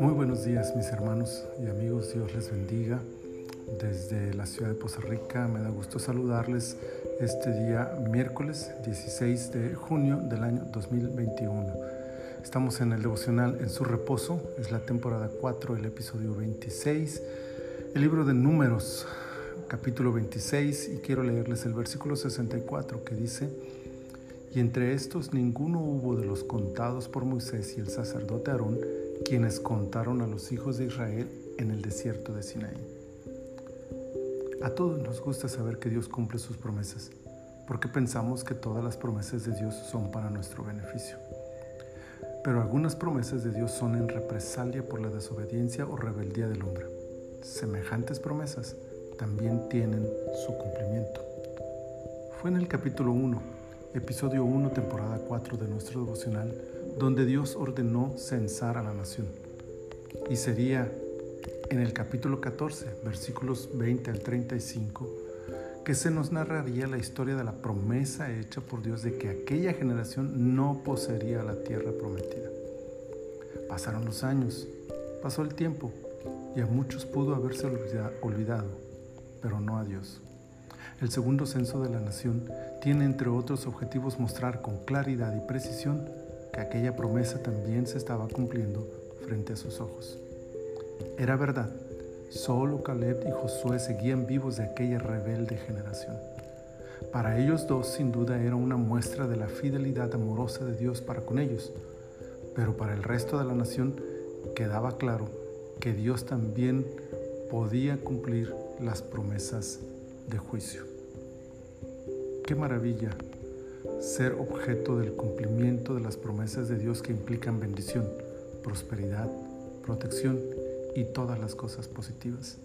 Muy buenos días mis hermanos y amigos, Dios les bendiga. Desde la ciudad de Poza Rica me da gusto saludarles este día miércoles 16 de junio del año 2021. Estamos en el devocional En su reposo, es la temporada 4, el episodio 26, el libro de números, capítulo 26, y quiero leerles el versículo 64 que dice, y entre estos ninguno hubo de los contados por Moisés y el sacerdote Aarón, quienes contaron a los hijos de Israel en el desierto de Sinaí. A todos nos gusta saber que Dios cumple sus promesas, porque pensamos que todas las promesas de Dios son para nuestro beneficio. Pero algunas promesas de Dios son en represalia por la desobediencia o rebeldía del hombre. Semejantes promesas también tienen su cumplimiento. Fue en el capítulo 1 episodio 1, temporada 4 de nuestro devocional, donde Dios ordenó censar a la nación. Y sería en el capítulo 14, versículos 20 al 35, que se nos narraría la historia de la promesa hecha por Dios de que aquella generación no poseería la tierra prometida. Pasaron los años, pasó el tiempo, y a muchos pudo haberse olvidado, pero no a Dios. El segundo censo de la nación tiene entre otros objetivos mostrar con claridad y precisión que aquella promesa también se estaba cumpliendo frente a sus ojos. Era verdad, solo Caleb y Josué seguían vivos de aquella rebelde generación. Para ellos dos sin duda era una muestra de la fidelidad amorosa de Dios para con ellos, pero para el resto de la nación quedaba claro que Dios también podía cumplir las promesas de juicio. Qué maravilla ser objeto del cumplimiento de las promesas de Dios que implican bendición, prosperidad, protección y todas las cosas positivas.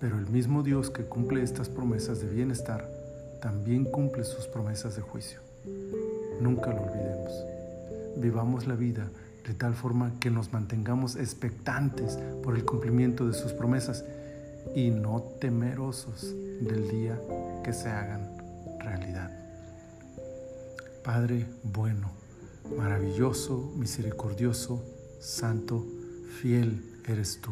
Pero el mismo Dios que cumple estas promesas de bienestar, también cumple sus promesas de juicio. Nunca lo olvidemos. Vivamos la vida de tal forma que nos mantengamos expectantes por el cumplimiento de sus promesas y no temerosos del día que se hagan realidad. Padre bueno, maravilloso, misericordioso, santo, fiel eres tú,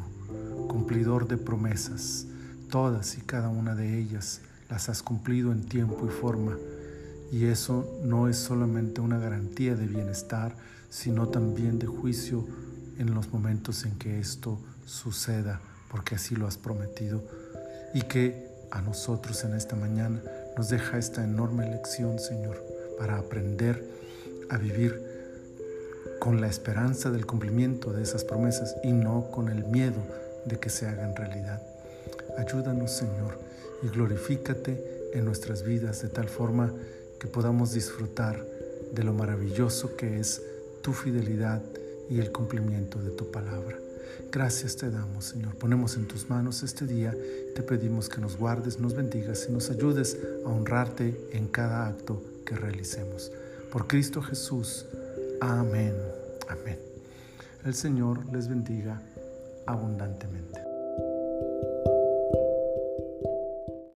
cumplidor de promesas. Todas y cada una de ellas las has cumplido en tiempo y forma. Y eso no es solamente una garantía de bienestar, sino también de juicio en los momentos en que esto suceda porque así lo has prometido, y que a nosotros en esta mañana nos deja esta enorme lección, Señor, para aprender a vivir con la esperanza del cumplimiento de esas promesas y no con el miedo de que se hagan realidad. Ayúdanos, Señor, y glorifícate en nuestras vidas de tal forma que podamos disfrutar de lo maravilloso que es tu fidelidad y el cumplimiento de tu palabra. Gracias te damos, Señor. Ponemos en tus manos este día. Te pedimos que nos guardes, nos bendigas y nos ayudes a honrarte en cada acto que realicemos. Por Cristo Jesús. Amén. Amén. El Señor les bendiga abundantemente.